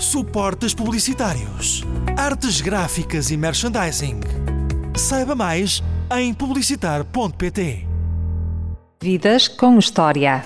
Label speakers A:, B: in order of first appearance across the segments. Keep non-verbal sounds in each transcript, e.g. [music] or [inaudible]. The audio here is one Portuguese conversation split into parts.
A: suportes publicitários, artes gráficas e merchandising. Saiba mais em publicitar.pt.
B: Vidas com História.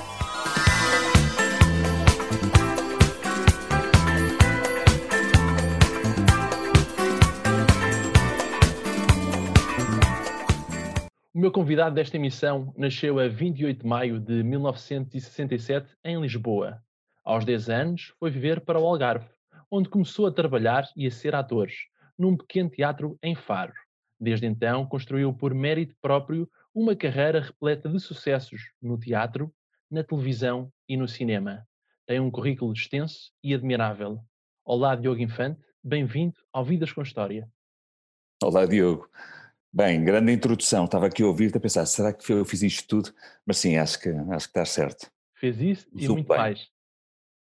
C: O meu convidado desta emissão nasceu a 28 de maio de 1967 em Lisboa. Aos 10 anos foi viver para o Algarve, onde começou a trabalhar e a ser ator, num pequeno teatro em Faro. Desde então construiu por mérito próprio uma carreira repleta de sucessos no teatro, na televisão e no cinema. Tem um currículo extenso e admirável. Olá, Diogo Infante, bem-vindo ao Vidas com História.
D: Olá, Diogo. Bem, grande introdução. Estava aqui a ouvir-te a pensar, será que eu fiz isto tudo? Mas sim, acho que, acho que está certo.
C: Fez isso e muito bem. mais.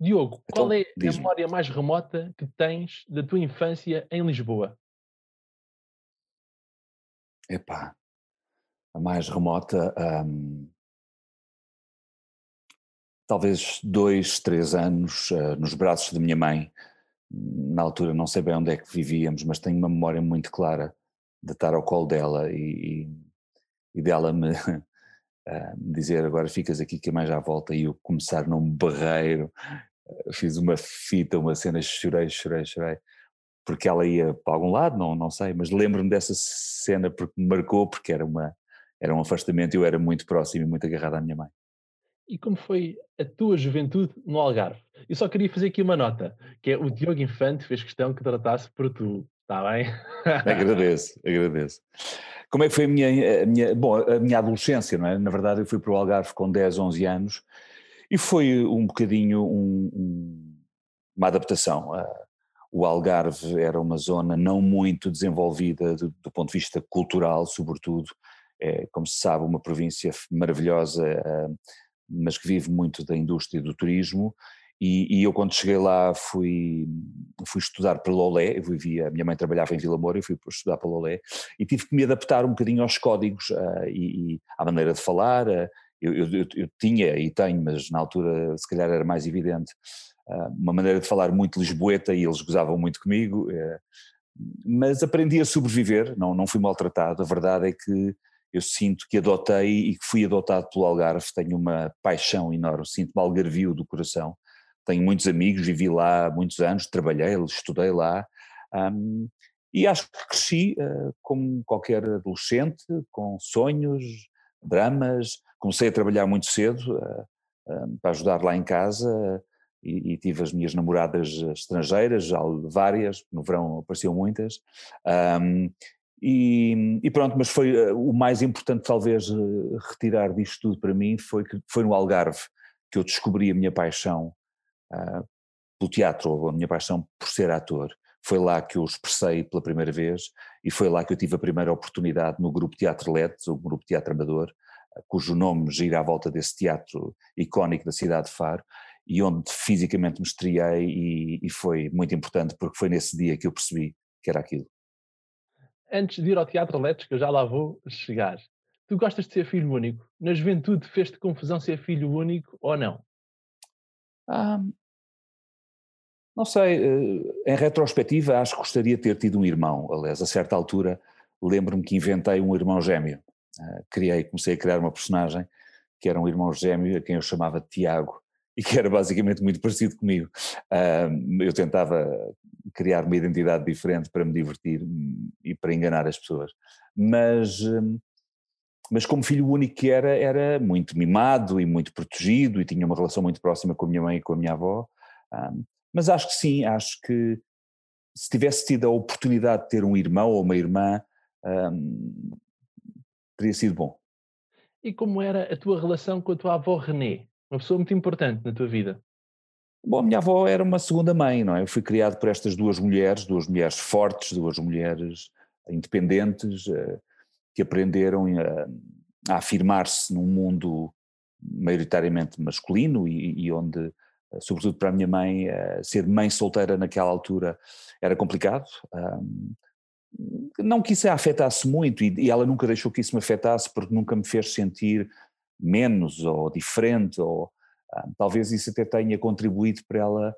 C: Diogo, então, qual é a memória mais remota que tens da tua infância em Lisboa?
D: Epá, a mais remota, hum, talvez dois, três anos uh, nos braços da minha mãe. Na altura não sei bem onde é que vivíamos, mas tenho uma memória muito clara de estar ao colo dela e, e, e dela me, [laughs] uh, dizer agora ficas aqui que a mãe já volta e eu começar num barreiro, fiz uma fita, uma cena, chorei, chorei, chorei, porque ela ia para algum lado, não, não sei, mas lembro-me dessa cena porque me marcou, porque era, uma, era um afastamento e eu era muito próximo e muito agarrado à minha mãe.
C: E como foi a tua juventude no Algarve? Eu só queria fazer aqui uma nota, que é o Diogo Infante fez questão que tratasse por tu. Está bem?
D: agradeço, agradeço. Como é que foi a minha, a minha, bom, a minha adolescência, não é? Na verdade eu fui para o Algarve com 10, 11 anos e foi um bocadinho um, um, uma adaptação. O Algarve era uma zona não muito desenvolvida do, do ponto de vista cultural, sobretudo, é, como se sabe, uma província maravilhosa, mas que vive muito da indústria do turismo. E, e, eu quando cheguei lá fui, fui estudar para Lolé, eu vivia, a minha mãe trabalhava em Vila Moura, eu fui estudar para Lolé. E tive que me adaptar um bocadinho aos códigos uh, e, e, à maneira de falar, uh, eu, eu, eu, tinha e tenho, mas na altura se calhar era mais evidente, uh, uma maneira de falar muito lisboeta e eles gozavam muito comigo, eh, mas aprendi a sobreviver, não, não fui maltratado, a verdade é que eu sinto que adotei e que fui adotado pelo Algarve, tenho uma paixão enorme, sinto-me algarvio do coração, tenho muitos amigos, vivi lá há muitos anos, trabalhei, estudei lá, um, e acho que cresci uh, como qualquer adolescente, com sonhos, dramas, comecei a trabalhar muito cedo uh, para ajudar lá em casa e, e, tive as minhas namoradas estrangeiras, já várias, no verão apareciam muitas, um, e, e, pronto, mas foi o mais importante talvez retirar disto tudo para mim foi que foi no Algarve que eu descobri a minha paixão uh, pelo teatro, a minha paixão por ser ator. Foi lá que eu expressei pela primeira vez e foi lá que eu tive a primeira oportunidade no grupo Teatro Letes, o grupo Teatro Amador, cujo nome gira à volta desse teatro icónico da cidade de Faro e onde fisicamente me estreiei e, e foi muito importante porque foi nesse dia que eu percebi que era aquilo.
C: Antes de ir ao Teatro Letes, que eu já lá vou chegar, tu gostas de ser filho único? Na juventude fez-te confusão ser filho único ou não?
D: Ah, não sei, eh, em retrospectiva acho que gostaria de ter tido um irmão, aliás a certa altura lembro-me que inventei um irmão gêmeo, criei, comecei a criar uma personagem que era um irmão gêmeo a quem eu chamava Tiago [laughs] e que era basicamente muito parecido comigo. Eu tentava criar uma identidade diferente para me divertir e para enganar as pessoas, mas... Uh, mas como filho único que era, era muito mimado e muito protegido e tinha uma relação muito próxima com a minha mãe e com a minha avó. Mas acho que sim, acho que se tivesse tido a oportunidade de ter um irmão ou uma irmã, teria sido bom.
C: E como era a tua relação com a tua avó René? Uma pessoa muito importante na tua vida.
D: Bom, a minha avó era uma segunda mãe, não é? Eu fui criado por estas duas mulheres, duas mulheres fortes, duas mulheres independentes, uh, que aprenderam a, a afirmar-se num mundo maioritariamente masculino e, e onde sobretudo para a minha mãe, eh, ser mãe solteira naquela altura era complicado. Não que isso a afetasse muito, e ela nunca deixou que isso me afetasse, porque nunca me fez sentir menos ou diferente, ou talvez isso até tenha contribuído para ela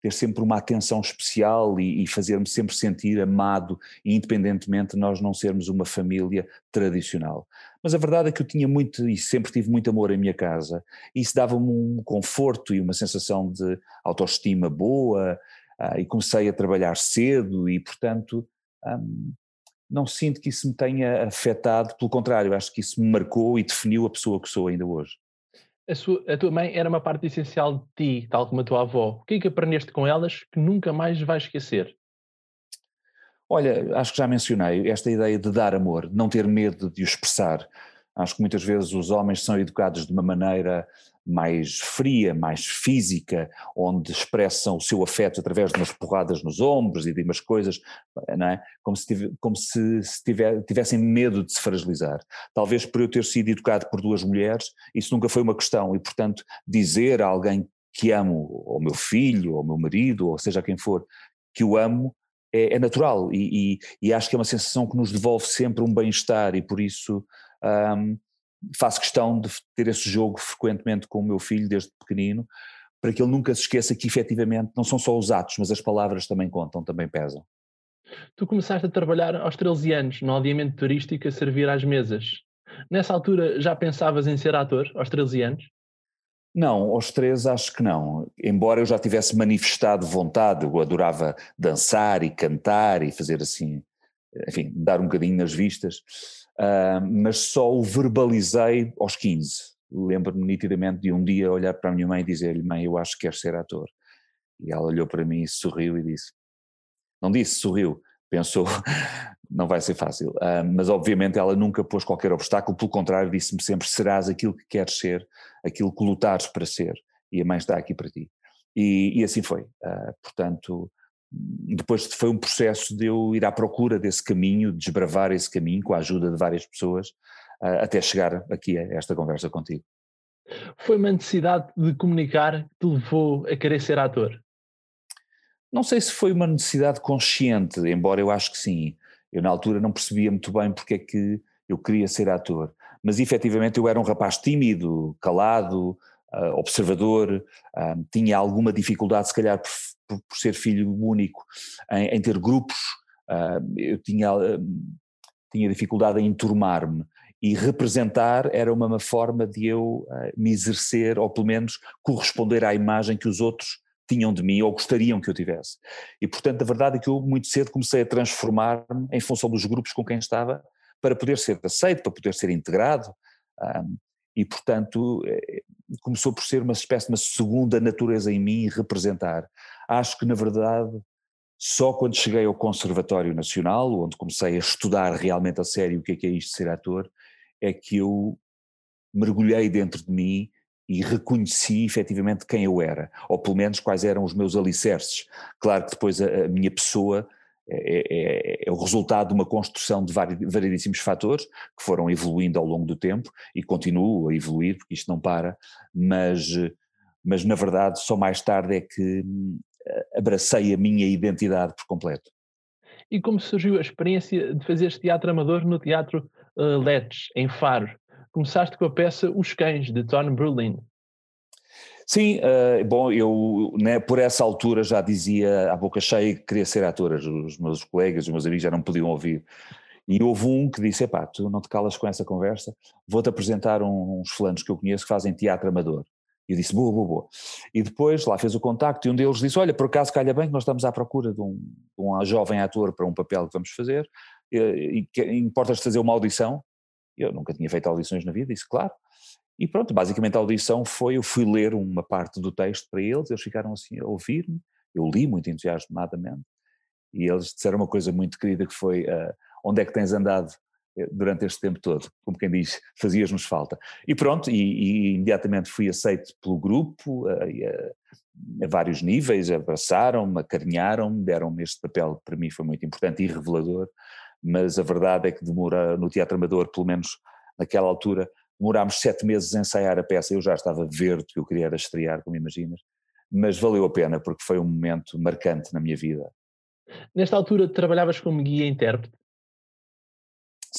D: ter sempre uma atenção especial e, e fazer-me sempre sentir amado, independentemente de nós não sermos uma família tradicional. Mas a verdade é que eu tinha muito e sempre tive muito amor em minha casa, e isso dava-me um conforto e uma sensação de autoestima boa, e comecei a trabalhar cedo, e portanto. Um, não sinto que isso me tenha afetado, pelo contrário, acho que isso me marcou e definiu a pessoa que sou ainda hoje
C: a, sua, a, tua mãe era uma parte essencial de ti, tal como a tua avó. O que é que aprendeste com elas que nunca mais vais esquecer?
D: Olha, acho que já mencionei esta ideia de dar amor, de não ter medo de o expressar. Acho que muitas vezes os homens são educados de uma maneira mais fria, mais física, onde expressam o seu afeto através de umas porradas nos ombros e de umas coisas, é? Como se, tive, como se, se tiver, tivessem medo de se fragilizar. Talvez por eu ter sido educado por duas mulheres, isso nunca foi uma questão e, portanto, dizer a alguém que amo, ou meu filho, ou meu marido, ou seja quem for, que o amo, é, é natural e, e, e, acho que é uma sensação que nos devolve sempre um bem-estar e por isso um, faço questão de ter esse jogo frequentemente com o meu filho desde pequenino, para que ele nunca se esqueça que efetivamente não são só os atos, mas as palavras também contam, também pesam.
C: Tu começaste a trabalhar aos 13 anos no aldeamento turístico a servir às mesas. Nessa altura já pensavas em ser ator, aos 13 anos?
D: Não, aos 13 acho que não. Embora eu já tivesse manifestado vontade, eu adorava dançar e cantar e fazer assim, enfim, dar um bocadinho nas vistas uh, mas só o verbalizei aos 15. Lembro-me nitidamente de um dia olhar para a minha mãe e dizer-lhe: Mãe, eu acho que quero ser ator. E ela olhou para mim, sorriu e disse: Não disse, sorriu, pensou, [laughs] não vai ser fácil. Uh, mas obviamente ela nunca pôs qualquer obstáculo, pelo contrário, disse-me sempre: serás aquilo que queres ser, aquilo que lutares para ser, e a mãe está aqui para ti. E, e assim foi. Uh, portanto, depois foi um processo de eu ir à procura desse caminho, desbravar esse caminho com a ajuda de várias pessoas, uh, até chegar aqui a esta conversa contigo.
C: Foi uma necessidade de comunicar que te levou a querer ser ator?
D: Não sei se foi uma necessidade consciente, embora eu acho que sim. Eu na altura não percebia muito bem porque é que eu queria ser ator, mas efetivamente eu era um rapaz tímido, calado, uh, observador, uh, tinha alguma dificuldade se calhar por por, ser filho único, em, em ter grupos, uh, eu tinha, uh, tinha dificuldade em enturmar-me e representar era uma forma de eu uh, me exercer, ou pelo menos corresponder à imagem que os outros tinham de mim ou gostariam que eu tivesse. E portanto a verdade é que eu muito cedo comecei a transformar-me em função dos grupos com quem estava para poder ser aceito, para poder ser integrado. Um, e portanto eh, começou por ser uma espécie de uma segunda natureza em mim representar. Acho que na verdade só quando cheguei ao Conservatório Nacional, onde comecei a estudar realmente a sério o que é que é isto de ser ator, é que eu mergulhei dentro de mim e reconheci efetivamente quem eu era, ou pelo menos quais eram os meus alicerces. Claro que depois a, a minha pessoa é, é, é, o resultado de uma construção de variedíssimos fatores que foram evoluindo ao longo do tempo e continuam a evoluir, porque isto não para, mas, mas na verdade só mais tarde é que hum, abracei a minha identidade por completo.
C: E como surgiu a experiência de fazer teatro amador no Teatro uh, Let's, em Faro? Começaste com a peça Os Cães, de Tom Berlin.
D: Sim, uh, bom, eu né, por essa altura já dizia à boca cheia que queria ser ator, os meus colegas, os meus amigos já não podiam ouvir. E houve um que disse: Epá, tu não te calas com essa conversa, vou-te apresentar uns fulanos que eu conheço que fazem teatro amador. E disse: Boa, boa, boa. E depois lá fez o contacto e um deles disse: Olha, por acaso calha bem que nós estamos à procura de um, de um jovem ator para um papel que vamos fazer, e, e importas fazer uma audição? Eu nunca tinha feito audições na vida, disse: Claro. E pronto, basicamente a audição foi, eu fui ler uma parte do texto para eles, eles ficaram assim a ouvir-me, eu li muito entusiasmadamente, e eles disseram uma coisa muito querida que foi, uh, onde é que tens andado eh, durante este tempo todo? Como quem diz, fazias-nos falta. E pronto, e, e, imediatamente fui aceito pelo grupo, uh, a, a, vários níveis, abraçaram-me, acarinharam-me, deram-me este papel que para mim foi muito importante e revelador, mas a verdade é que demora no Teatro Amador, pelo menos naquela altura, Demorámos sete meses a ensaiar a peça, eu já estava verde que eu queria era estrear, como imaginas, mas valeu a pena porque foi um momento marcante na minha vida.
C: Nesta altura trabalhavas como guia-intérprete?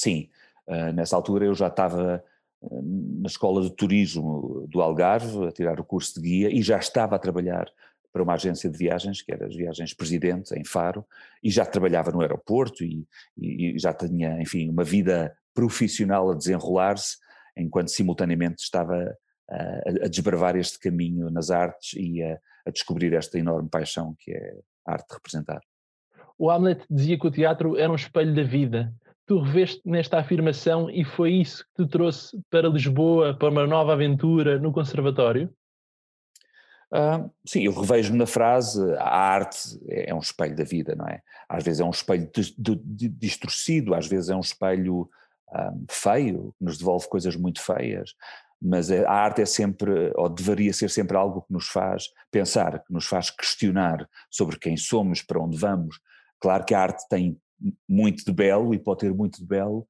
D: Sim, uh, nessa altura eu já estava uh, na escola de turismo do Algarve a tirar o curso de guia e já estava a trabalhar para uma agência de viagens, que era as Viagens Presidente, em Faro, e já trabalhava no aeroporto e, e, já tinha, enfim, uma vida profissional a desenrolar-se, enquanto simultaneamente estava a, a, desbravar este caminho nas artes e a, a descobrir esta enorme paixão que é a arte representar.
C: O Hamlet dizia que o teatro era um espelho da vida. Tu reveste nesta afirmação e foi isso que te trouxe para Lisboa, para uma nova aventura no Conservatório?
D: Uh, sim, eu revejo-me na frase, a arte é um espelho da vida, não é? Às vezes é um espelho distorcido, às vezes é um espelho um, feio, que nos devolve coisas muito feias, mas a arte é sempre, ou deveria ser sempre algo que nos faz pensar, que nos faz questionar sobre quem somos, para onde vamos. Claro que a arte tem muito de belo e pode ter muito de belo,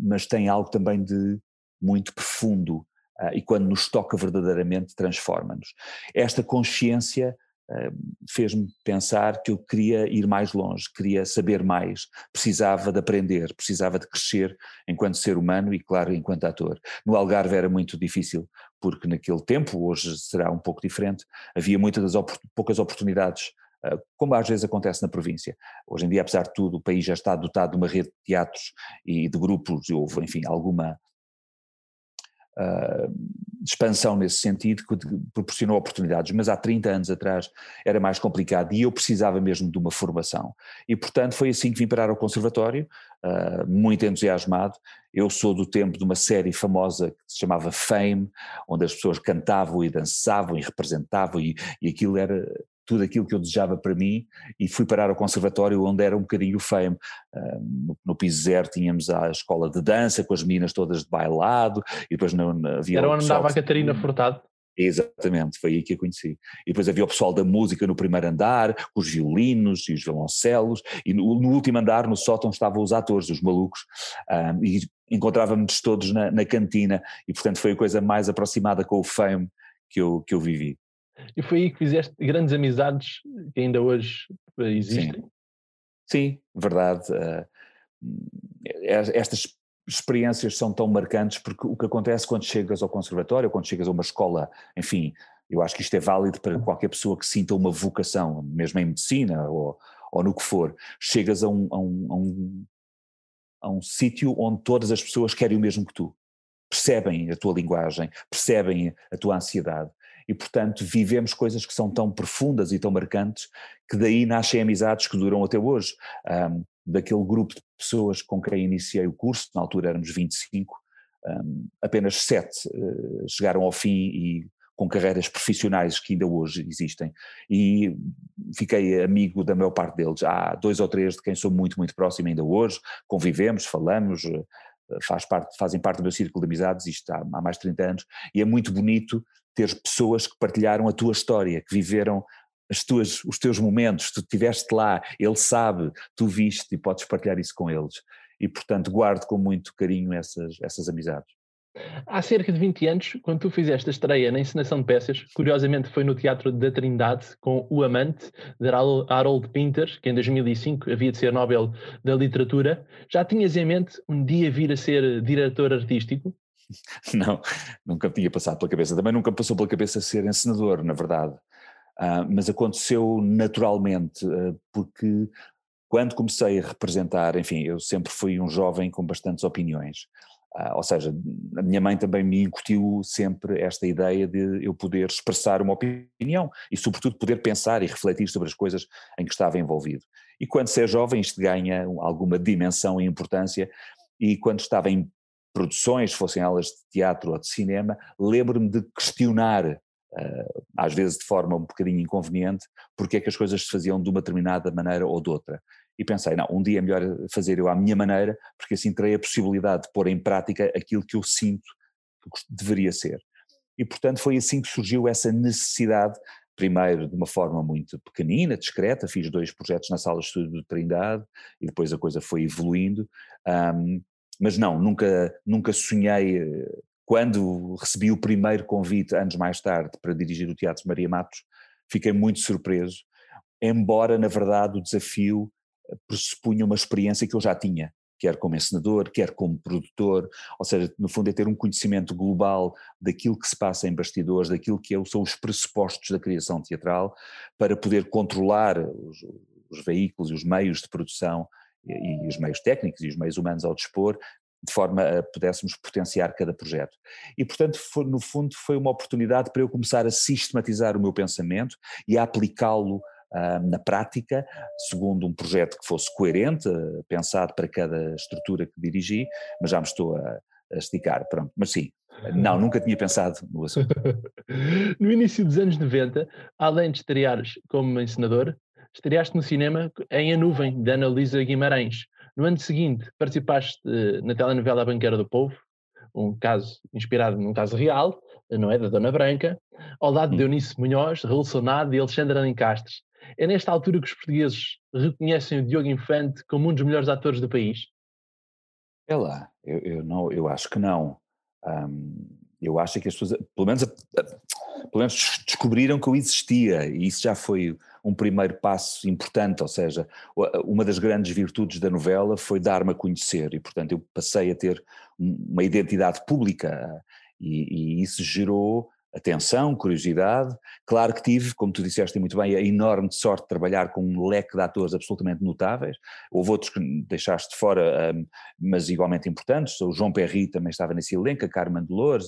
D: mas tem algo também de muito profundo, uh, e quando nos toca verdadeiramente transforma-nos. Esta consciência fez-me pensar que eu queria ir mais longe, queria saber mais, precisava de aprender, precisava de crescer enquanto ser humano e, claro, enquanto ator. No Algarve era muito difícil, porque naquele tempo, hoje será um pouco diferente, havia muitas poucas oportunidades ah, como às vezes acontece na província. Hoje em dia, apesar de tudo, o país já está dotado de uma rede de teatros e de grupos, houve, enfim, alguma uh, expansão nesse sentido que proporcionou oportunidades, mas há 30 anos atrás era mais complicado e eu precisava mesmo de uma formação. E portanto foi assim que vim parar ao conservatório, uh, muito entusiasmado. Eu sou do tempo de uma série famosa que se chamava Fame, onde as pessoas cantavam e dançavam e representavam e, e aquilo era tudo aquilo que eu desejava para mim e fui parar ao conservatório onde era um bocadinho fame. Uh, no, no piso zero tínhamos a escola de dança com as meninas todas de bailado e depois não, havia...
C: Era onde andava a Catarina Furtado?
D: Exatamente, foi aí que a conheci. E depois havia o pessoal da música no primeiro andar, com os violinos e os violoncelos, e no, no último andar, no sótão, estavam os atores, os malucos, um, e encontrávamos todos na, na, cantina, e portanto foi a coisa mais aproximada com o fame que eu, que eu vivi.
C: E foi aí que fizeste grandes amizades que ainda hoje eh, existem.
D: Sim, Sim verdade. Uh, estas experiências são tão marcantes porque o que acontece quando chegas ao conservatório, quando chegas a uma escola, enfim, eu acho que isto é válido para qualquer pessoa que sinta uma vocação, mesmo em medicina ou, ou no que for, chegas a um, a um, a um, a um sítio onde todas as pessoas querem o mesmo que tu, percebem a tua linguagem, percebem a tua ansiedade e, portanto, vivemos coisas que são tão profundas e tão marcantes que daí nascem amizades que duram até hoje. Um, daquele grupo de pessoas com quem iniciei o curso, na altura éramos 25, um, apenas sete uh, chegaram ao fim e com carreiras profissionais que ainda hoje existem e fiquei amigo da maior parte deles. Há dois ou três de quem sou muito, muito próximo ainda hoje, convivemos, falamos, eh, faz parte, fazem parte do meu círculo de amizades, isto há, há mais de 30 anos, e é muito bonito ter pessoas que partilharam a tua história, que viveram as tuas, os teus momentos, tu estiveste lá, ele sabe, tu viste e podes partilhar isso com eles. E portanto guardo com muito carinho essas, essas amizades.
C: Há cerca de 20 anos, quando tu fizeste a estreia na encenação de peças, curiosamente foi no Teatro da Trindade, com O Amante, de Harold Pinter, que em 2005 havia de ser Nobel da Literatura, já tinhas em mente um dia vir a ser diretor artístico? [laughs]
D: Não, nunca tinha passado pela cabeça. Também nunca passou pela cabeça ser encenador, na verdade. Uh, mas aconteceu naturalmente, uh, porque quando comecei a representar, enfim, eu sempre fui um jovem com bastantes opiniões. Uh, ou seja, a minha mãe também me incutiu sempre esta ideia de eu poder expressar uma opinião e, sobretudo, poder pensar e refletir sobre as coisas em que estava envolvido. E quando se é jovem, isto ganha alguma dimensão e importância. E quando estava em produções, fossem aulas de teatro ou de cinema, lembro-me de questionar, uh, às vezes de forma um bocadinho inconveniente, porque é que as coisas se faziam de uma determinada maneira ou de outra. E pensei, não, um dia é melhor fazer eu à minha maneira, porque assim terei a possibilidade de pôr em prática aquilo que eu sinto que deveria ser. E portanto foi assim que surgiu essa necessidade, primeiro de uma forma muito pequenina, discreta, fiz dois projetos na sala de estudo de Trindade e depois a coisa foi evoluindo, um, mas não, nunca, nunca sonhei, eh, quando recebi o primeiro convite, anos mais tarde, para dirigir o Teatro Maria Matos, fiquei muito surpreso, embora na verdade o desafio eh, pressupunha uma experiência que eu já tinha, quer como encenador, quer como produtor, ou seja, no fundo é ter um conhecimento global daquilo que se passa em bastidores, daquilo que é são os pressupostos da criação teatral, para poder controlar os, os veículos e os meios de produção e, e os meios técnicos e os meios humanos ao dispor, de forma a pudéssemos potenciar cada projeto. E, portanto, foi, no fundo, foi uma oportunidade para eu começar a sistematizar o meu pensamento e a aplicá-lo uh, na prática, segundo um projeto que fosse coerente, uh, pensado para cada estrutura que dirigi, mas já me estou a, a esticar, pronto. Mas sim, não, nunca tinha pensado no assunto. [laughs]
C: no início dos anos 90, além de estreares como encenador, estreaste no cinema em A Nuvem, de Ana Luísa Guimarães. No ano seguinte, participaste eh, na telenovela A Banqueira do Povo, um caso inspirado num caso real, não é? Da Dona Branca, ao lado de hum. Eunice Munhoz, Raul Sonado e Alexandre Alencastres. É nesta altura que os portugueses reconhecem o Diogo Infante como um dos melhores atores do país?
D: É lá, eu, eu, não, eu acho que não. Um, eu acho que as pessoas, pelo menos, pelo menos descobriram que eu existia e isso já foi um primeiro passo importante, ou seja, uma das grandes virtudes da novela foi dar-me a conhecer e, portanto, eu passei a ter uma identidade pública e, e isso gerou atenção, curiosidade. Claro que tive, como tu disseste muito bem, a enorme sorte de trabalhar com um leque de atores absolutamente notáveis. Houve outros que deixaste de fora, mas igualmente importantes. O João Perry também estava nesse elenco, a Carmen Dolores,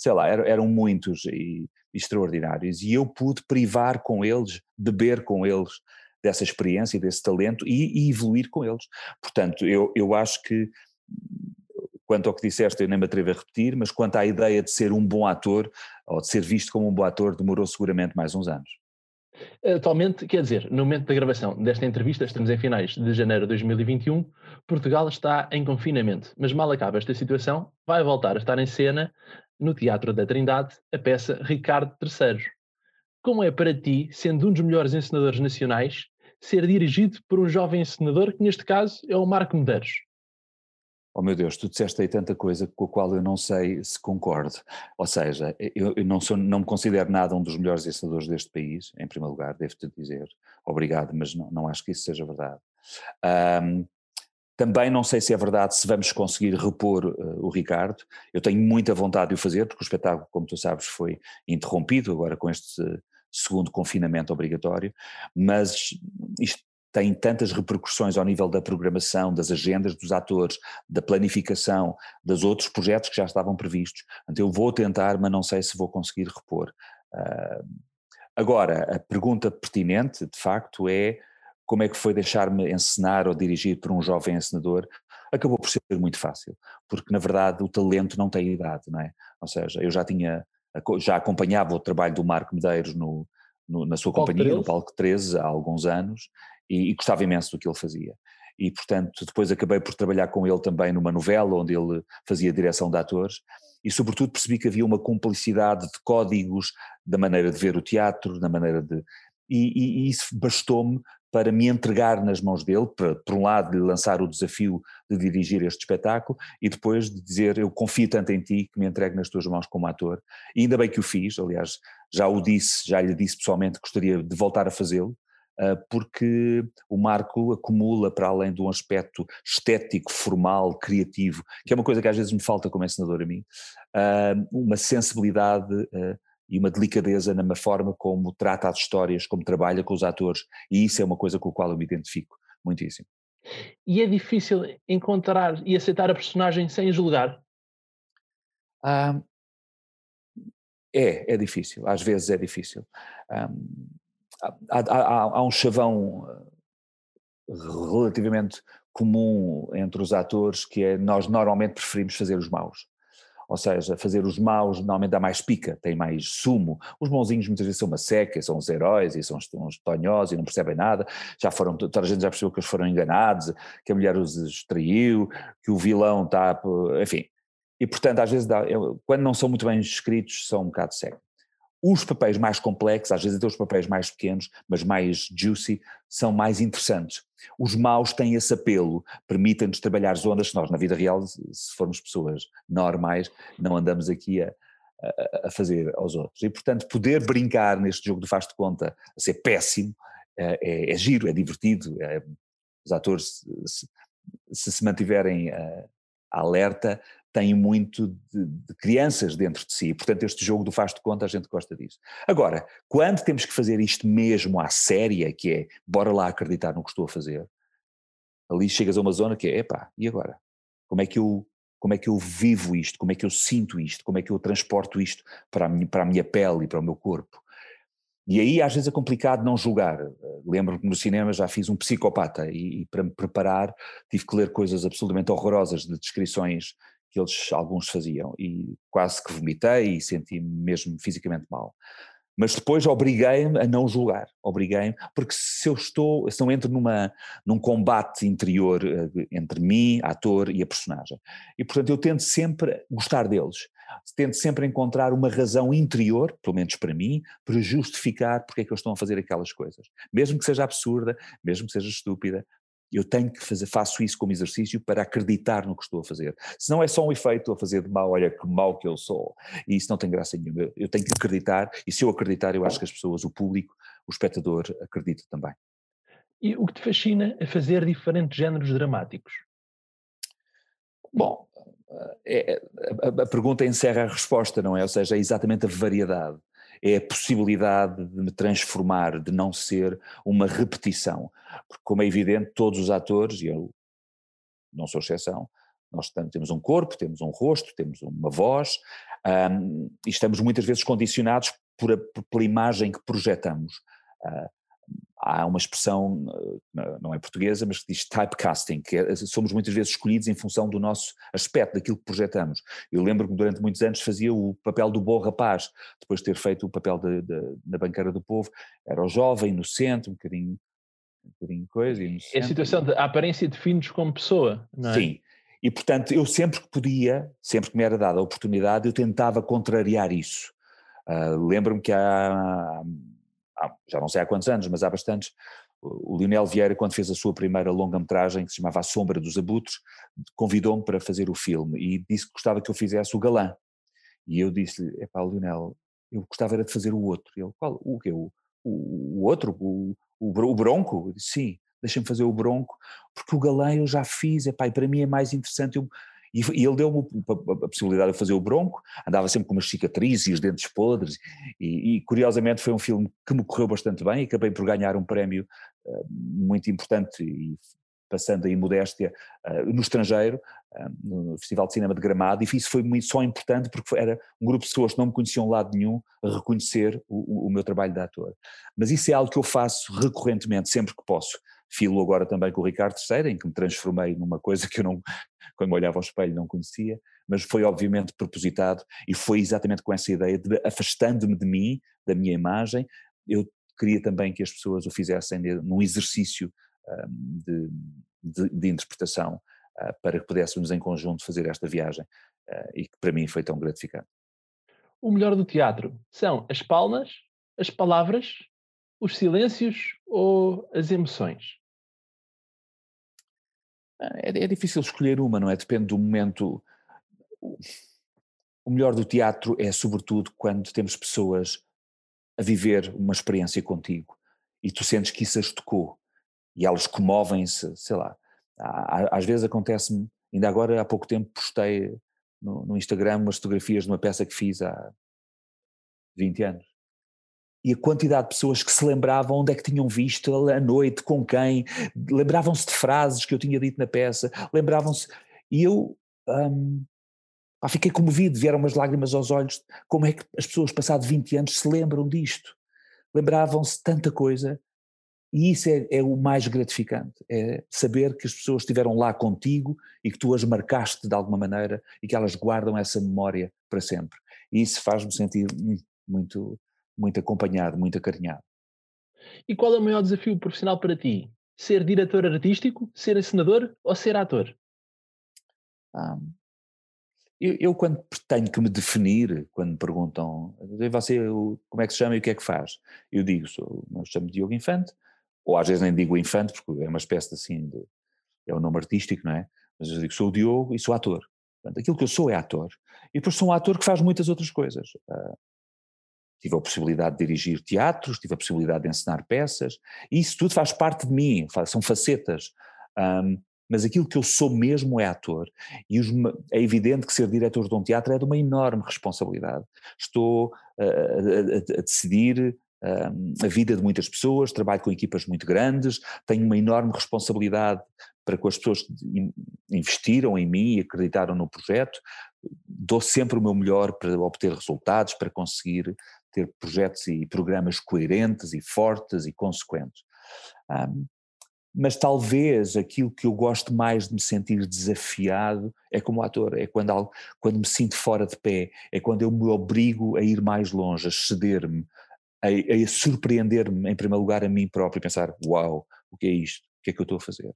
D: sei lá, eram muitos e extraordinários. E eu pude privar com eles, beber com eles dessa experiência, desse talento e, e evoluir com eles. Portanto, eu, eu acho que Quanto ao que disseste, eu nem me atrevo a repetir, mas quanto à ideia de ser um bom ator, ou de ser visto como um bom ator, demorou seguramente mais uns anos.
C: Atualmente, quer dizer, no momento da gravação desta entrevista, estamos em finais de janeiro de 2021, Portugal está em confinamento, mas mal acaba esta situação, vai voltar a estar em cena no Teatro da Trindade a peça Ricardo III. Como é para ti, sendo um dos melhores encenadores nacionais, ser dirigido por um jovem encenador que neste caso é o Marco Medeiros?
D: Oh meu Deus, tu disseste aí tanta coisa com a qual eu não sei se concordo. Ou seja, eu, não, sou, não me considero nada um dos melhores ensinadores deste país, em primeiro lugar, devo-te dizer. Obrigado, mas não, não acho que isso seja verdade. Um, também não sei se é verdade se vamos conseguir repor uh, o Ricardo. Eu tenho muita vontade de o fazer, porque o espetáculo, como tu sabes, foi interrompido agora com este segundo confinamento obrigatório, mas isto tem tantas repercussões ao nível da programação, das agendas dos atores, da planificação, dos outros projetos que já estavam previstos. Então eu vou tentar, mas não sei se vou conseguir repor. Uh, agora, a pergunta pertinente, de facto, é como é que foi deixar-me encenar ou dirigir por um jovem encenador? Acabou por ser muito fácil, porque na verdade o talento não tem idade, não é? Ou seja, eu já tinha, já acompanhava o trabalho do Marco Medeiros no, no, na sua companhia, 13. no Palco 13, há alguns anos, e, e gostava imenso do que ele fazia. E, portanto, depois acabei por trabalhar com ele também numa novela onde ele fazia direção de atores e, sobretudo, percebi que havia uma cumplicidade de códigos da maneira de ver o teatro, da maneira de. E, e, e isso bastou-me para me entregar nas mãos dele, para, por um lado, lhe lançar o desafio de dirigir este espetáculo e depois de dizer: Eu confio tanto em ti que me entregue nas tuas mãos como ator. E ainda bem que o fiz, aliás, já o disse, já lhe disse pessoalmente que gostaria de voltar a fazê-lo, ah, porque o Marco acumula, para além de um aspecto estético, formal, criativo, que é uma coisa que às vezes me falta como ensinador a mim, ah, uma sensibilidade ah, e uma delicadeza na forma como trata as histórias, como trabalha com os atores, e isso é uma coisa com a qual eu me identifico muitíssimo.
C: E é difícil encontrar e aceitar a personagem sem julgar?
D: Ah, é, é difícil, às vezes é difícil. Um, há, há, há um chavão eh, relativamente comum entre os atores que é nós normalmente preferimos fazer os maus. Ou seja, fazer os maus normalmente dá mais pica, tem mais sumo. Os bonzinhos muitas vezes são uma seca, são os heróis e são uns tonhosos e não percebem nada. Já foram, toda a gente já percebeu que eles foram enganados, que a mulher os traiu, que o vilão está, enfim. E portanto, às vezes, dá, quando não são muito bem escritos, são um bocado cego. Os papéis mais complexos, às vezes até os papéis mais pequenos, mas mais juicy, são mais interessantes. Os maus têm esse apelo, permitem-nos trabalhar zonas que nós, na vida real, se formos pessoas normais, não andamos aqui a, a, fazer aos outros. E, portanto, poder brincar neste jogo de faz de conta a ser péssimo é, é, é giro, é divertido, é, os atores se se mantiverem uh, alerta, têm muito de, de, crianças dentro de si. Portanto, este jogo do faz de conta, a gente gosta disso. Agora, quando temos que fazer isto mesmo à séria, que é bora lá acreditar no que estou a fazer, ali chegas a uma zona que é, epá, e agora? Como é que eu como é que eu vivo isto, como é que eu sinto isto, como é que eu transporto isto para a minha, para a minha pele e para o meu corpo. E aí às vezes é complicado não julgar. Lembro-me que no cinema já fiz um psicopata e, e, para me preparar tive que ler coisas absolutamente horrorosas de descrições que eles alguns faziam e quase que vomitei e senti-me mesmo fisicamente mal. Mas depois obriguei-me a não julgar, obriguei-me, porque se eu estou, se não entro numa, num combate interior eh, entre mim, ator e a personagem. E portanto eu tento sempre gostar deles, tento sempre encontrar uma razão interior, pelo menos para mim, para justificar porque é que eles estão a fazer aquelas coisas. Mesmo que seja absurda, mesmo que seja estúpida, eu tenho que fazer, faço isso como exercício para acreditar no que estou a fazer. Se não é só um efeito a fazer de mal, olha que mal que eu sou, e isso não tem graça nenhuma. Eu tenho que acreditar, e se eu acreditar, eu acho que as pessoas, o público, o espectador, acredita também.
C: E o que te fascina é fazer diferentes géneros dramáticos?
D: Bom, é, é, a, a pergunta encerra a resposta, não é? Ou seja, é exatamente a variedade é a possibilidade de me transformar, de não ser uma repetição. Porque, como é evidente, todos os atores, e eu não sou exceção, nós temos um corpo, temos um rosto, temos uma voz, um, e estamos muitas vezes condicionados por a, pela imagem que projetamos. Uh, há uma expressão, eh, não é portuguesa, mas que diz typecasting, que é, somos muitas vezes escolhidos em função do nosso aspecto, daquilo que projetamos. Eu lembro que durante muitos anos fazia o papel do bom rapaz, depois de ter feito o papel de, de, da banqueira do povo, era o jovem, inocente, um bocadinho, um bocadinho coisa. Inocente.
C: É a situação de a aparência define-nos como pessoa, não é?
D: Sim. E portanto, eu sempre que podia, sempre que me era dada a oportunidade, eu tentava contrariar isso. Uh, Lembro-me que há, há, já não sei há quantos anos, mas há bastantes, o Lionel Vieira, quando fez a sua primeira longa-metragem, que se chamava A Sombra dos Abutres, convidou-me para fazer o filme e disse que gostava que eu fizesse o galã. E eu disse-lhe, é pá, Lionel, eu gostava era de fazer o outro. E ele, qual? O quê? O, o, o outro? O, o, o Bronco? Eu disse, sim, deixa-me fazer o Bronco, porque o galã eu já fiz, é pá, e para mim é mais interessante, eu, e, e ele deu-me a, a, possibilidade de fazer o bronco, andava sempre com umas cicatrizes e os dentes podres, e, e, curiosamente foi um filme que me correu bastante bem, e acabei por ganhar um prémio uh, muito importante e passando aí modéstia uh, no estrangeiro, uh, no Festival de Cinema de Gramado, e isso foi muito, só importante porque era um grupo de pessoas que não me conheciam de lado nenhum a reconhecer o, o meu trabalho de ator. Mas isso é algo que eu faço recorrentemente, sempre que posso filo agora também com o Ricardo III, em que me transformei numa coisa que eu não, [laughs] quando me olhava ao espelho não conhecia, mas foi obviamente propositado e foi exatamente com essa ideia de afastando-me de mim, da minha imagem, eu queria também que as pessoas o fizessem num exercício um, de, de, de, interpretação uh, para que pudéssemos em conjunto fazer esta viagem uh, e que para mim foi tão gratificante.
C: O melhor do teatro são as palmas, as palavras, os silêncios ou as emoções?
D: É, é, difícil escolher uma, não é? Depende do momento. O melhor do teatro é, sobretudo, quando temos pessoas a viver uma experiência contigo e tu sentes que isso as tocou e elas comovem-se, sei lá. Às vezes acontece-me, ainda agora há pouco tempo postei no, no Instagram umas fotografias de uma peça que fiz há 20 anos e a quantidade de pessoas que se lembravam onde é que tinham visto à noite, com quem, lembravam-se de frases que eu tinha dito na peça, lembravam-se. E eu hum, fiquei comovido, vieram umas lágrimas aos olhos. Como é que as pessoas, passados 20 anos, se lembram disto? Lembravam-se tanta coisa. E isso é, é, o mais gratificante, é saber que as pessoas estiveram lá contigo e que tu as marcaste de alguma maneira e que elas guardam essa memória para sempre. E isso faz-me sentir muito, muito acompanhado, muito acarinhado.
C: E qual é o maior desafio profissional para ti? Ser diretor artístico, ser encenador ou ser ator?
D: Ah, eu, eu, quando tenho que me definir, quando me perguntam você como é que se chama e o que é que faz, eu digo, sou, eu chamo Diogo Infante, ou às vezes nem digo Infante, porque é uma espécie de, assim de, é um nome artístico, não é? Mas eu digo sou o Diogo e sou ator. Portanto, aquilo que eu sou é ator. E depois sou um ator que faz muitas outras coisas. Uh, tive a possibilidade de dirigir teatros, tive a possibilidade de ensinar peças, e isso tudo faz parte de mim, são facetas. Um, mas aquilo que eu sou mesmo é ator. E os, é evidente que ser diretor de um teatro é de uma enorme responsabilidade. Estou a, a, a decidir a vida de muitas pessoas, trabalho com equipas muito grandes, tenho uma enorme responsabilidade para com as pessoas que investiram em mim e acreditaram no projeto, dou sempre o meu melhor para obter resultados, para conseguir ter projetos e programas coerentes e fortes e consequentes. Um, mas talvez aquilo que eu gosto mais de me sentir desafiado é como ator, é quando, quando me sinto fora de pé, é quando eu me obrigo a ir mais longe, a ceder-me, a, a surpreender-me em primeiro lugar a mim próprio e pensar, uau, o que é isto? O que é que eu estou a fazer?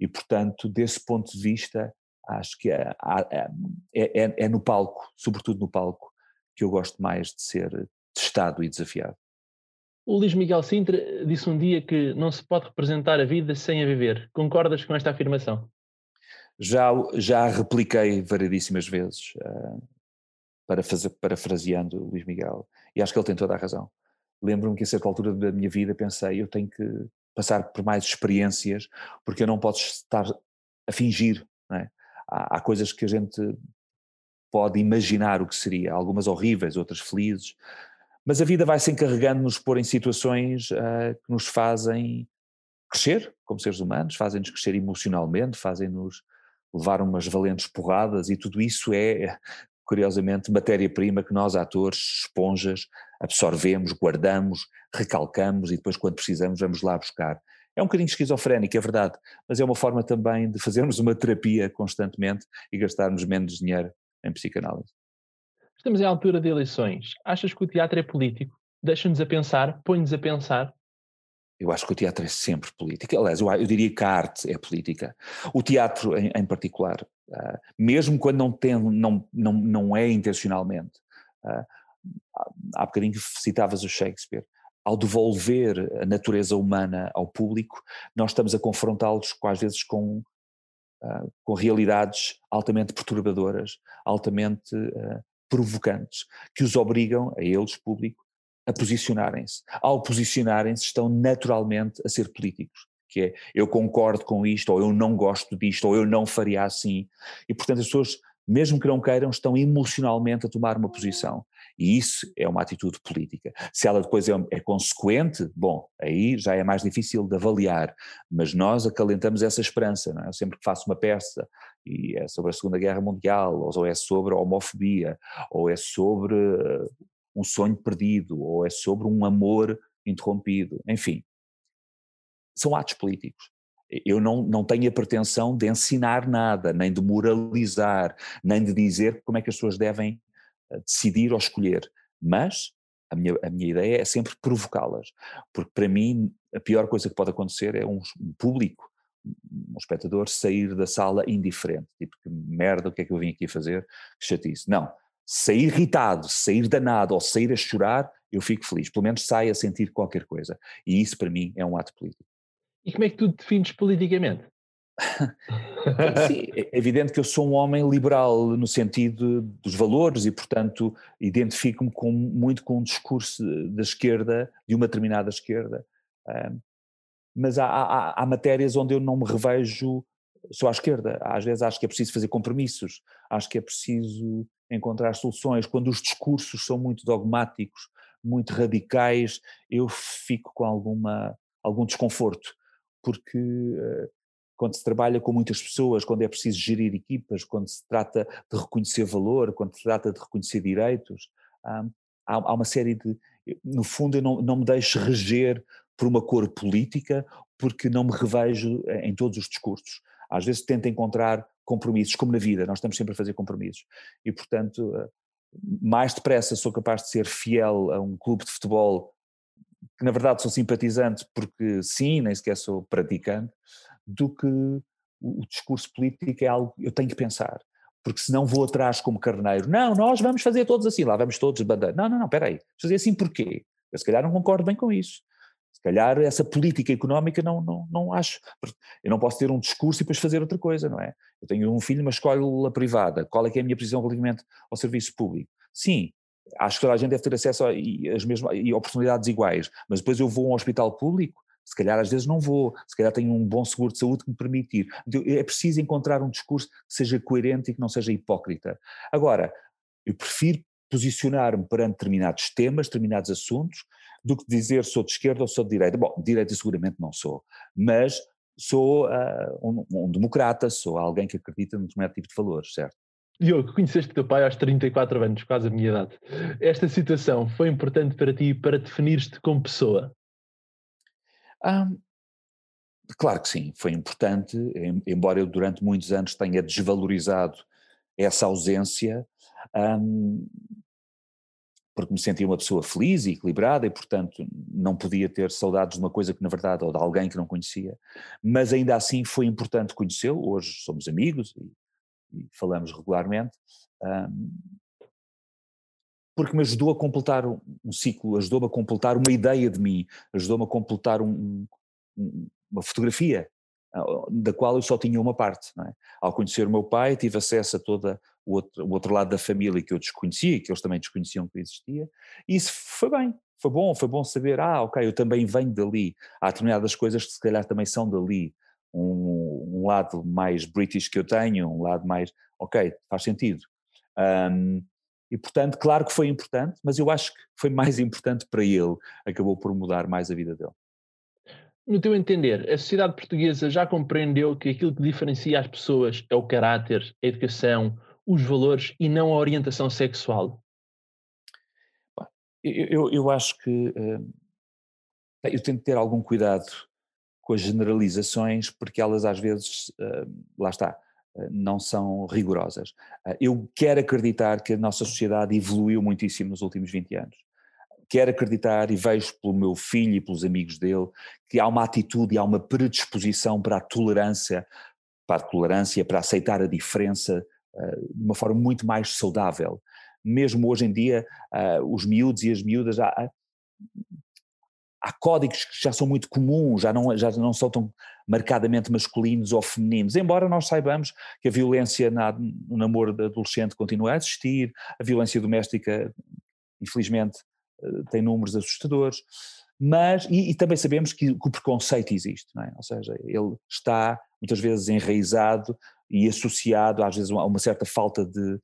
D: E portanto, desse ponto de vista, acho que é, é, é, é no palco, sobretudo no palco, que eu gosto mais de ser testado e desafiado.
C: O Luís Miguel Sintra disse um dia que não se pode representar a vida sem a viver. Concordas com esta afirmação?
D: Já, já a repliquei variedíssimas vezes, uh, para fazer, parafraseando o Luís Miguel, e acho que ele tem toda a razão. Lembro-me que a certa altura da minha vida pensei, eu tenho que passar por mais experiências, porque eu não posso estar a fingir. É? Há, há coisas que a gente pode imaginar o que seria, algumas horríveis, outras felizes, mas a vida vai se encarregando de nos pôr em situações uh, que nos fazem crescer como seres humanos, fazem-nos crescer emocionalmente, fazem-nos levar umas valentes porradas e tudo isso é, curiosamente, matéria-prima que nós, atores, esponjas, absorvemos, guardamos, recalcamos e depois, quando precisamos, vamos lá buscar. É um bocadinho esquizofrénico, é verdade, mas é uma forma também de fazermos uma terapia constantemente e gastarmos menos dinheiro em psicanálise.
C: Estamos em altura de eleições. Achas que o teatro é político? Deixa-nos a pensar, põe-nos a pensar.
D: Eu acho que o teatro é sempre político. Aliás, eu, eu diria que a arte é política. O teatro, em, em particular, uh, mesmo quando não, tem, não, não, não é intencionalmente. Uh, há bocadinho citavas o Shakespeare. Ao devolver a natureza humana ao público, nós estamos a confrontá-los, às vezes, com, uh, com realidades altamente perturbadoras, altamente provocantes que os obrigam, a eles, público, a posicionarem-se. Ao posicionarem-se, estão naturalmente a ser políticos. Que é eu concordo com isto, ou eu não gosto disto, ou eu não faria assim. E portanto as pessoas, mesmo que não queiram, estão emocionalmente a tomar uma posição. E isso é uma atitude política. Se ela depois é, é, consequente, bom, aí já é mais difícil de avaliar, mas nós acalentamos essa esperança. Não é? Eu sempre que faço uma peça e é sobre a Segunda Guerra Mundial, ou é sobre a homofobia, ou é sobre uh, um sonho perdido, ou é sobre um amor interrompido, enfim. São atos políticos. Eu não, não tenho a pretensão de ensinar nada, nem de moralizar, nem de dizer como é que as pessoas devem decidir ou escolher, mas a minha, a minha ideia é sempre provocá-las, porque para mim a pior coisa que pode acontecer é um, um público, um espectador sair da sala indiferente, tipo que merda, o que é que eu vim aqui fazer, que chatice. Não, sair irritado, sair danado ou sair a chorar, eu fico feliz, pelo menos sai a sentir qualquer coisa, e isso para mim é um ato político.
C: E como é que tu defines politicamente? [laughs]
D: Sim, é evidente que eu sou um homem liberal no sentido dos valores e, portanto, identifico-me com, muito com um discurso da esquerda, de uma determinada esquerda. mas há, há, há, matérias onde eu não me revejo só à esquerda. Às vezes acho que é preciso fazer compromissos, acho que é preciso encontrar soluções. Quando os discursos são muito dogmáticos, muito radicais, eu fico com alguma, algum desconforto, porque uh, quando se trabalha com muitas pessoas, quando é preciso gerir equipas, quando se trata de reconhecer valor, quando se trata de reconhecer direitos, há, há uma série de. No fundo, eu não, não me deixo reger por uma cor política, porque não me revejo em todos os discursos. Às vezes tento encontrar compromissos, como na vida, nós estamos sempre a fazer compromissos. E, portanto, mais depressa sou capaz de ser fiel a um clube de futebol que, na verdade, sou simpatizante, porque sim, nem sequer sou praticante, do que o discurso político é algo eu tenho que pensar, porque senão vou atrás como carneiro. Não, nós vamos fazer todos assim, lá vamos todos bandeira. Não, não, não, espera aí, fazer assim porquê? Eu se calhar não concordo bem com isso. Se calhar essa política económica não, não, não acho. Eu não posso ter um discurso e depois fazer outra coisa, não é? Eu tenho um filho numa escola privada, qual é que é a minha posição relativamente ao serviço público? Sim, acho que toda a gente deve ter acesso a, a, as mesmas a oportunidades iguais, mas depois eu vou a um hospital público se calhar às vezes não vou, se calhar tenho um bom seguro de saúde que me permite ir. É preciso encontrar um discurso que seja coerente e que não seja hipócrita. Agora, eu prefiro posicionar-me perante determinados temas, determinados assuntos, do que dizer sou de esquerda ou sou de direita. Bom, de direita seguramente não sou, mas sou uh, um, um, democrata, sou alguém que acredita num determinado tipo de valores, certo?
C: Diogo, conheceste teu pai aos 34 anos, quase a minha idade. Esta situação foi importante para ti para definir-te como pessoa?
D: Um, claro que sim, foi importante, embora eu durante muitos anos tenha desvalorizado essa ausência, um, porque me sentia uma pessoa feliz e equilibrada e, portanto, não podia ter saudades de uma coisa que, na verdade, ou de alguém que não conhecia, mas ainda assim foi importante conhecê-lo. Hoje somos amigos e, e falamos regularmente, um, porque me ajudou a completar um, um ciclo, ajudou-me a completar uma ideia de mim, ajudou-me a completar um, uma fotografia da qual eu só tinha uma parte. É? Ao conhecer o meu pai, tive acesso a toda o outro, o outro lado da família que eu desconhecia, que eles também desconheciam que existia, e isso foi bem, foi bom, foi bom saber, ah, ok, eu também venho dali, há determinadas coisas que se calhar também são dali, um, um lado mais british que eu tenho, um lado mais, ok, faz sentido. Um, e portanto, claro que foi importante, mas eu acho que foi mais [laughs] importante para ele, acabou por mudar mais a vida dele.
C: No teu entender, a sociedade portuguesa já compreendeu que aquilo que diferencia as pessoas é o caráter, a educação, os valores e não a orientação sexual?
D: Eu, eu, eu acho que uh, eu tento ter algum cuidado com as generalizações, porque elas às vezes, uh, lá está, uh, não são rigorosas. eu quero acreditar que a nossa sociedade evoluiu muitíssimo nos últimos 20 anos. Quero acreditar e vejo pelo meu filho e pelos amigos dele que há uma atitude e há uma predisposição para a tolerância, para a tolerância, para aceitar a diferença, de uma forma muito mais saudável. Mesmo hoje em dia, os miúdos e as miúdas, há, códigos que já são muito comuns, já não, já não são tão marcadamente masculinos ou femininos, embora nós saibamos que a violência na, no namoro de adolescente continua a existir, a violência doméstica, infelizmente, uh, tem números assustadores, mas, e, e também sabemos que, que, o preconceito existe, é? ou seja, ele está muitas vezes enraizado e associado às vezes a uma certa falta de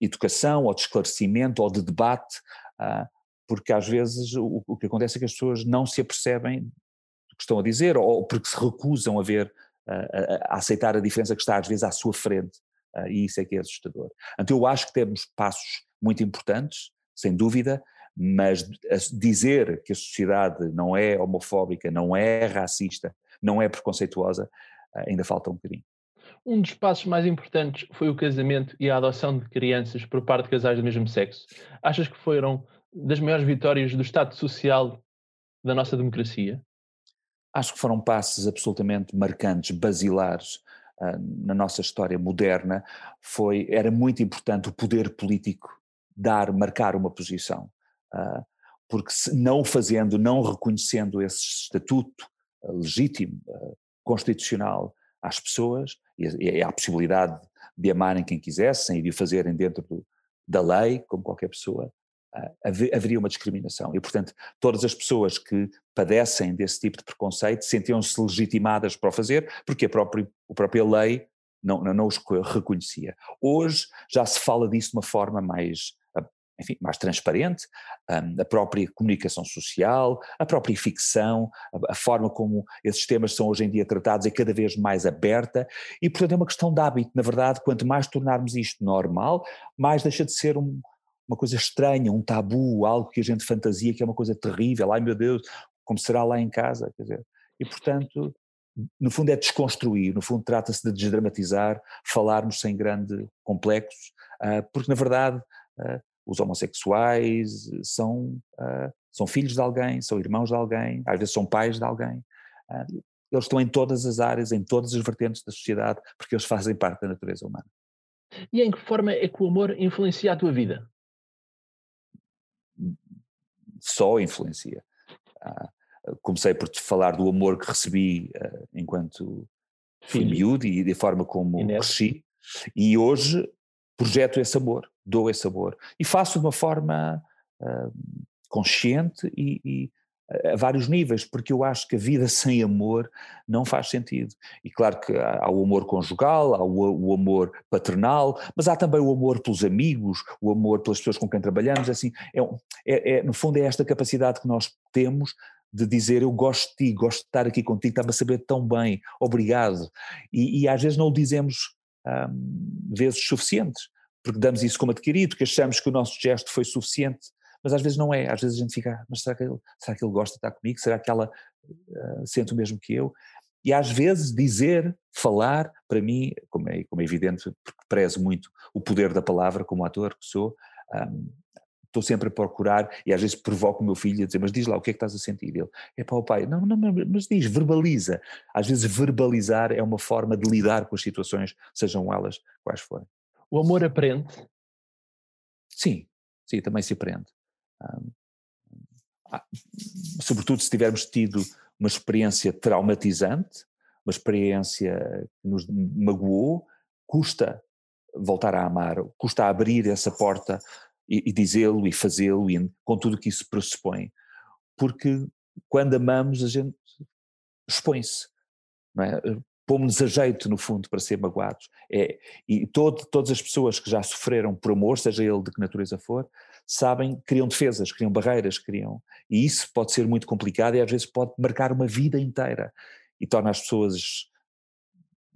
D: educação ou de esclarecimento ou de debate, uh, porque às vezes o, o, que acontece é que as pessoas não se apercebem do que estão a dizer ou porque se recusam a ver, uh, a, a, aceitar a diferença que está às vezes à sua frente, uh, e isso é que é assustador. Então eu acho que temos passos muito importantes, sem dúvida, mas dizer que a sociedade não é homofóbica, não é racista, não é preconceituosa, ainda falta um bocadinho.
C: Um dos passos mais importantes foi o casamento e a adoção de crianças por parte de casais do mesmo sexo. Achas que foram das maiores vitórias do Estado social da nossa democracia?
D: Acho que foram passos absolutamente marcantes, basilares uh, na nossa história moderna. Foi, era muito importante o poder político dar, marcar uma posição, uh, porque se não fazendo, não reconhecendo esse estatuto uh, legítimo, constitucional às pessoas, e a possibilidade de amarem quem quisessem e de o fazerem dentro do, da lei, como qualquer pessoa, haveria uma discriminação. E, portanto, todas as pessoas que padecem desse tipo de preconceito sentiam-se legitimadas para o fazer, porque a própria, a própria lei não, não, não os reconhecia. Hoje já se fala disso de uma forma mais enfim, mais transparente, a própria comunicação social, a própria ficção, a, forma como esses temas são hoje em dia tratados é cada vez mais aberta e, portanto, é uma questão de hábito. Na verdade, quanto mais tornarmos isto normal, mais deixa de ser um, uma coisa estranha, um tabu, algo que a gente fantasia que é uma coisa terrível. Ai meu Deus, como será lá em casa? Quer dizer, e, portanto, no fundo é desconstruir, no fundo trata-se de desdramatizar, falarmos sem grande complexos, ah, porque na verdade ah, os homossexuais são, uh, são filhos de alguém, são irmãos de alguém, às vezes são pais de alguém. Eles estão em todas as áreas, em todas as vertentes da sociedade, porque eles fazem parte da natureza humana.
C: E em que forma é que o amor influencia a tua vida?
D: Só influencia. Uh, comecei por te falar do amor que recebi enquanto fui miúdo e da forma como Inês. cresci, e hoje projeto esse amor dou esse sabor. E faço de uma forma uh, consciente e, e, a vários níveis, porque eu acho que a vida sem amor não faz sentido. E claro que há o amor conjugal, há o, o, amor paternal, mas há também o amor pelos amigos, o amor pelas pessoas com quem trabalhamos, assim, é, é, é no fundo é esta capacidade que nós temos de dizer eu gosto de ti, gosto de estar aqui contigo, estava a saber tão bem, obrigado. E, e às vezes não o dizemos hum, vezes suficientes, porque damos isso como adquirido, que achamos que o nosso gesto foi suficiente mas às vezes não é, às vezes a gente fica, mas será que ele, será que ele gosta de estar comigo? Será que ela uh, sente o mesmo que eu? E às vezes dizer, falar, para mim, como é, como é evidente, porque prezo muito o poder da palavra como ator que sou, um, estou sempre a procurar e às vezes provoco o meu filho a dizer, mas diz lá, o que é que estás a sentir? Ele, é para o pai, não, não, mas diz, verbaliza. Às vezes verbalizar é uma forma de lidar com as situações, sejam elas quais forem.
C: O amor aprende?
D: Sim, sim, também se aprende. Ah, sobretudo se tivermos tido uma experiência traumatizante, uma experiência que nos magoou, custa voltar a amar, custa abrir essa porta e, e dizê-lo e fazê-lo com tudo que isso pressupõe. Porque quando amamos a gente expõe-se, não é? pomos-nos a jeito, no fundo, para ser magoados. É, e todo, todas as pessoas que já sofreram por amor, seja ele de que natureza for, sabem, criam defesas, criam barreiras, criam. E isso pode ser muito complicado e às vezes pode marcar uma vida inteira e torna as pessoas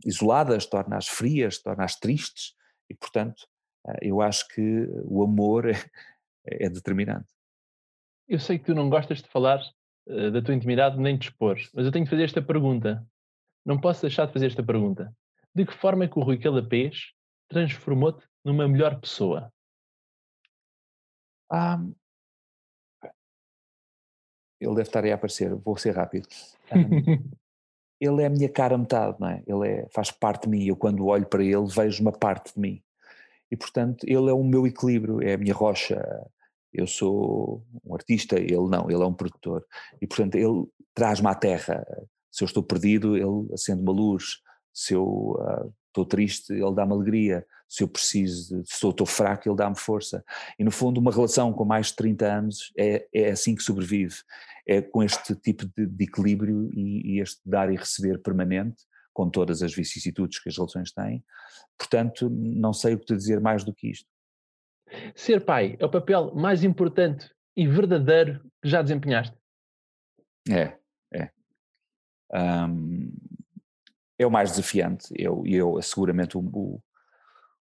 D: isoladas, torna-as frias, torna-as tristes. E, portanto, eh, eu acho que o amor [laughs] é, é determinante.
C: Eu sei que tu não gostas de falar uh, da tua intimidade nem de expor, mas eu tenho de fazer esta pergunta não posso deixar de fazer esta pergunta. De que forma é que o Rui Calapês transformou-te numa melhor pessoa?
D: Ah, ele deve estar aí a aparecer, vou ser rápido. Um, [laughs] ele é a minha cara metade, não é? Ele é, faz parte de mim. Eu, quando olho para ele, vejo uma parte de mim. E, portanto, ele é o meu equilíbrio, é a minha rocha. Eu sou um artista, ele não, ele é um produtor. E, portanto, ele traz-me à terra se eu estou perdido, ele acende uma luz. Se eu uh, estou triste, ele dá-me alegria. Se eu preciso, se estou fraco, ele dá-me força. E no fundo, uma relação com mais de 30 anos é, é assim que sobrevive. É com este tipo de, de equilíbrio e, e este dar e receber permanente, com todas as vicissitudes que as relações têm. Portanto, não sei o que te dizer mais do que isto.
C: Ser pai é o papel mais importante e verdadeiro que já desempenhaste?
D: É, é um, é o mais desafiante eu, eu seguramente o, o,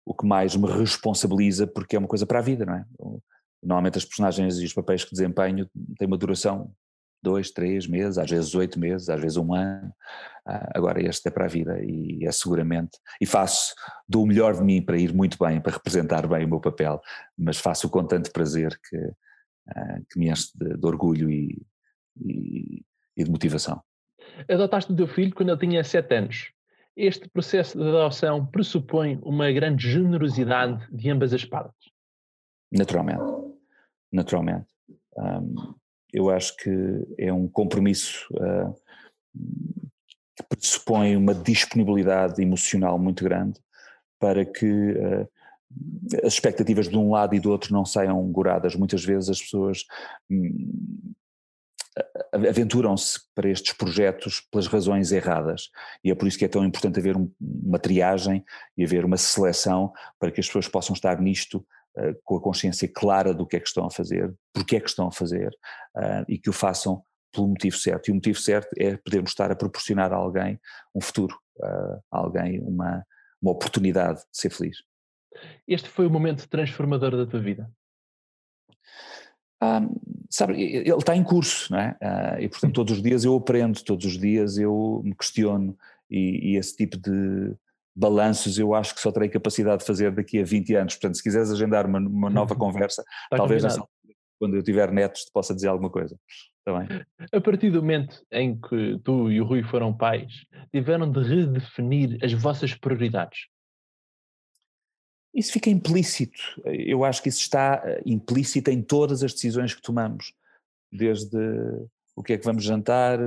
D: o, que mais me responsabiliza porque é uma coisa para a vida, não é? Normalmente as personagens e os papéis que desempenho têm uma duração dois, três meses, às vezes oito meses, às vezes um ano. Uh, agora este é para a vida e é seguramente, e faço, dou o melhor de mim para ir muito bem, para representar bem o meu papel, mas faço com tanto prazer que, uh, que me enche de, de orgulho e, e, e de motivação.
C: Adotaste o teu filho quando ele tinha 7 anos. Este processo de adoção pressupõe uma grande generosidade de ambas as partes.
D: Naturalmente. Naturalmente. Um, eu acho que é um compromisso uh, que pressupõe uma disponibilidade emocional muito grande para que uh, as expectativas de um lado e do outro não saiam goradas. Muitas vezes as pessoas hum, aventuram-se para estes projetos pelas razões erradas e é por isso que é tão importante haver um, uma triagem e haver uma seleção para que as pessoas possam estar nisto uh, com a consciência clara do que é que estão a fazer, porque é que estão a fazer uh, e que o façam pelo motivo certo. E o motivo certo é podermos estar a proporcionar a alguém um futuro, uh, a alguém uma, uma oportunidade de ser feliz.
C: Este foi o momento transformador da tua vida?
D: Um, sabe, ele está em curso, não é? Uh, e portanto todos os dias eu aprendo, todos os dias eu me questiono e, e, esse tipo de balanços eu acho que só terei capacidade de fazer daqui a 20 anos, portanto se quiseres agendar uma, uma nova conversa, está talvez nessa, quando eu tiver netos te possa dizer alguma coisa. Bem?
C: A partir do momento em que tu e o Rui foram pais, tiveram de redefinir as vossas prioridades.
D: Isso fica implícito. Eu acho que isso está eh, implícito em todas as decisões que tomamos, desde o que é que vamos jantar,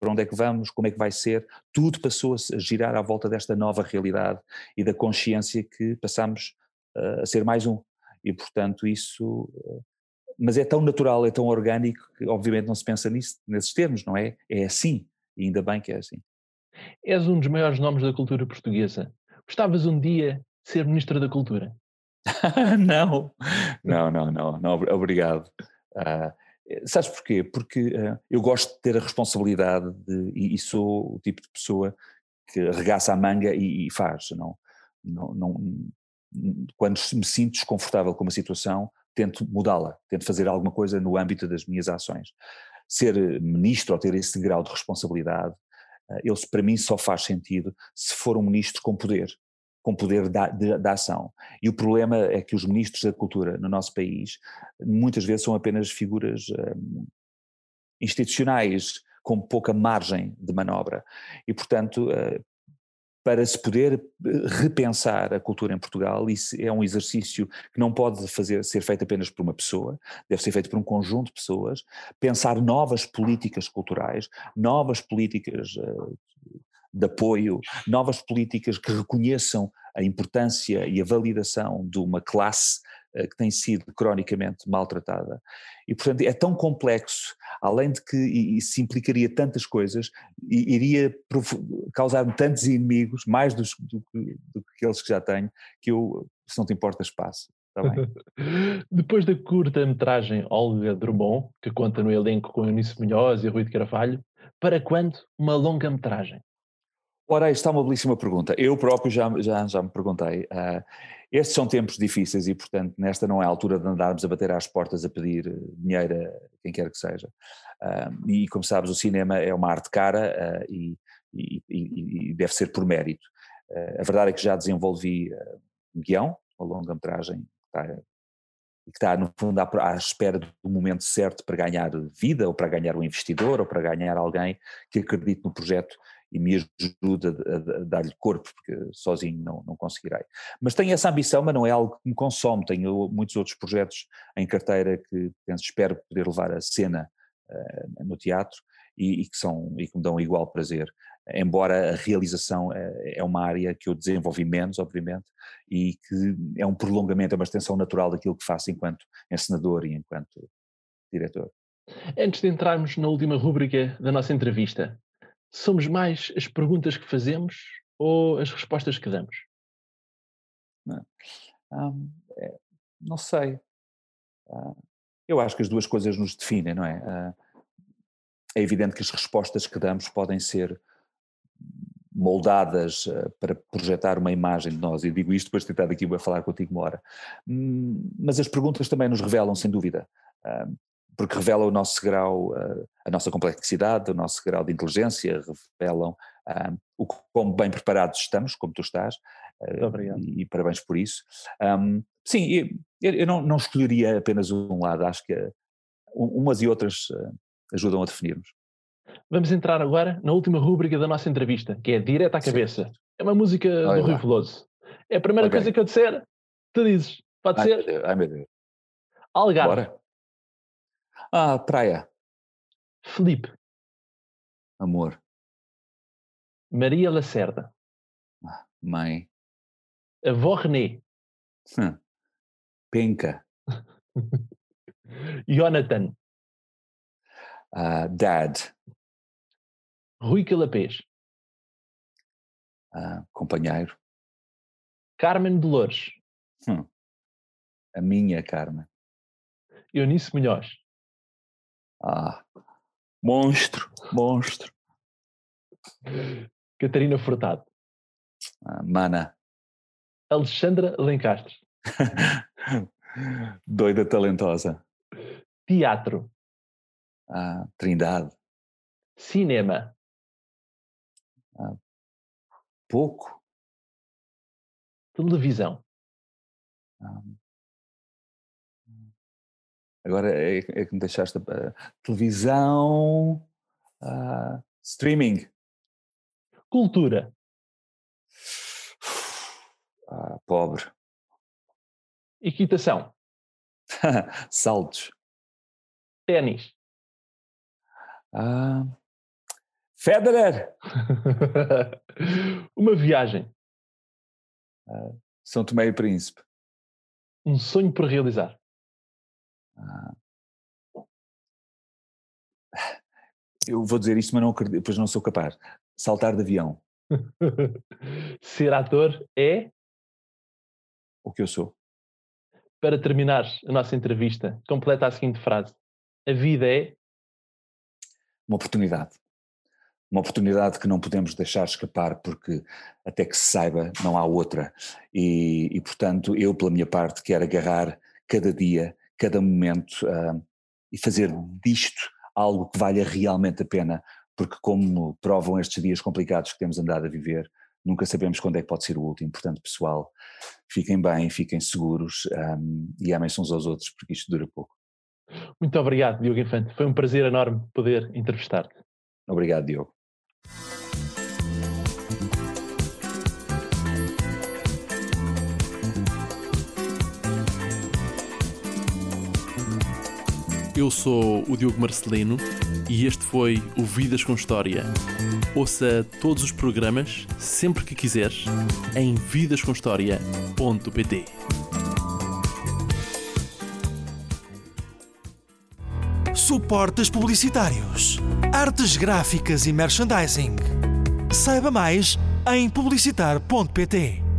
D: para onde é que vamos, como é que vai ser, tudo passou a girar à volta desta nova realidade e da consciência que passamos eh, a ser mais um. E, portanto, isso eh, mas é tão natural, é tão orgânico que obviamente não se pensa nisso, nesses termos, não é? É assim, e ainda bem que é assim.
C: És um dos maiores nomes da cultura portuguesa. Gostavas um dia ser Ministro da Cultura? [laughs]
D: não, não, não, não, não, obrigado. Uh, sabes porquê? Porque uh, eu gosto de ter a responsabilidade de, e, e, sou o tipo de pessoa que arregaça a manga e, e faz. Não, não, não, quando me sinto desconfortável com uma situação, tento mudá-la, tento fazer alguma coisa no âmbito das minhas ações. Ser ministro ou ter esse grau de responsabilidade, ele para mim só faz sentido se for um ministro com poder com poder da, de, da ação. E o problema é que os ministros da cultura no nosso país muitas vezes são apenas figuras um, institucionais com pouca margem de manobra. E, portanto, uh, para se poder eh, repensar a cultura em Portugal, isso é um exercício que não pode fazer, ser feito apenas por uma pessoa, deve ser feito por um conjunto de pessoas, pensar novas políticas culturais, novas políticas uh, de apoio, novas políticas que reconheçam a importância e a validação de uma classe uh, que tem sido cronicamente maltratada. E, portanto, é tão complexo, além de que isso implicaria tantas coisas, iria causar tantos inimigos, mais dos, do, do, que aqueles que já tenho, que eu, se não te importa, espaço. Tá [laughs]
C: Depois da curta-metragem Olga Drummond, que conta no elenco com Eunice Munhoz e Rui de Carvalho, para quando uma longa-metragem?
D: Ora, esta é uma belíssima pergunta. Eu próprio já, já, já me perguntei. Uh, estes são tempos difíceis e, portanto, nesta não é a altura de andarmos a bater às portas a pedir dinheiro a quem quer que seja. Uh, e, como sabes, o cinema é uma arte cara uh, e, e, e, deve ser por mérito. a verdade é que já desenvolvi um guião, uma longa-metragem que está, que está, no fundo, à, à espera do momento certo para ganhar vida, ou para ganhar um investidor, ou para ganhar alguém que acredite no projeto e me ajuda a, a dar-lhe corpo, porque sozinho não, não conseguirei. Mas tenho essa ambição, mas não é algo que me consome. Tenho muitos outros projetos em carteira que penso, espero poder levar a cena uh, no teatro e, e, que são, e que me dão igual prazer. Embora a realização é, é uma área que eu desenvolvi menos, obviamente, e que é um prolongamento, é uma extensão natural daquilo que faço enquanto encenador e enquanto diretor.
C: Antes de entrarmos na última rúbrica da nossa entrevista, somos mais as perguntas que fazemos ou as respostas que damos?
D: Não, hum, é, não sei. Uh, eu acho que as duas coisas nos definem, não é? Uh, é evidente que as respostas que damos podem ser moldadas uh, para projetar uma imagem de nós, e digo isto depois de ter estado aqui a falar contigo uma hora. Hum, mas as perguntas também nos revelam, sem dúvida porque revelam o nosso grau, uh, a nossa complexidade, o nosso grau de inteligência, revelam uh, o quão bem preparados estamos, como tu estás,
C: uh,
D: e, e, parabéns por isso. Um, sim, eu, eu não, não, escolheria apenas um lado, acho que umas e outras ajudam a definirmos.
C: Vamos entrar agora na última rúbrica da nossa entrevista, que é Direto à Cabeça. Sim. É uma música Olha do Rui Veloso. É a primeira okay. coisa que eu disser, tu dizes. Pode
D: ai,
C: ser?
D: Ai meu Deus.
C: Algarve.
D: Bora. Ah, praia.
C: Felipe.
D: Amor.
C: Maria Lacerda.
D: Ah, mãe.
C: Avó René.
D: Hum. Penca. [laughs]
C: Jonathan.
D: Uh, dad.
C: Rui Calapês.
D: Uh, companheiro.
C: Carmen Dolores.
D: Hum. A minha Carmen.
C: Eunice Munhoz.
D: Ah, monstro, monstro.
C: Catarina Furtado.
D: Ah, mana.
C: Alexandra Lencastre. [laughs]
D: Doida talentosa.
C: Teatro.
D: Ah, Trindade.
C: Cinema.
D: Ah, pouco.
C: Televisão.
D: Ah, Agora é, é que me deixaste. Uh, televisão, uh, streaming.
C: Cultura.
D: Uh, [sighs] pobre.
C: Equitação. [laughs]
D: Saltos.
C: Ténis.
D: Uh, Federer. [laughs]
C: Uma viagem.
D: Uh, São Tomé e Príncipe.
C: Um sonho por realizar
D: eu vou dizer isto, mas não acredito, pois não sou capaz. Saltar de avião. [laughs]
C: Ser ator é
D: o que eu sou.
C: Para terminar a nossa entrevista, completa a seguinte frase: A vida é
D: uma oportunidade. Uma oportunidade que não podemos deixar escapar, porque até que se saiba, não há outra. E, e portanto, eu, pela minha parte, quero agarrar cada dia cada momento uh, e fazer disto algo que valha realmente a pena, porque, como provam estes dias complicados que temos andado a viver, nunca sabemos quando é que pode ser o último. Portanto, pessoal, fiquem bem, fiquem seguros um, e amem-se uns aos outros, porque isto dura pouco.
C: Muito obrigado, Diogo Infante. Foi um prazer enorme poder entrevistar-te.
D: Obrigado, Diogo.
C: Eu sou o Diogo Marcelino e este foi o Vidas com História. Ouça todos os programas sempre que quiseres em vidascomhistoria.pt.
A: Suportes publicitários, artes gráficas e merchandising. Saiba mais em publicitar.pt.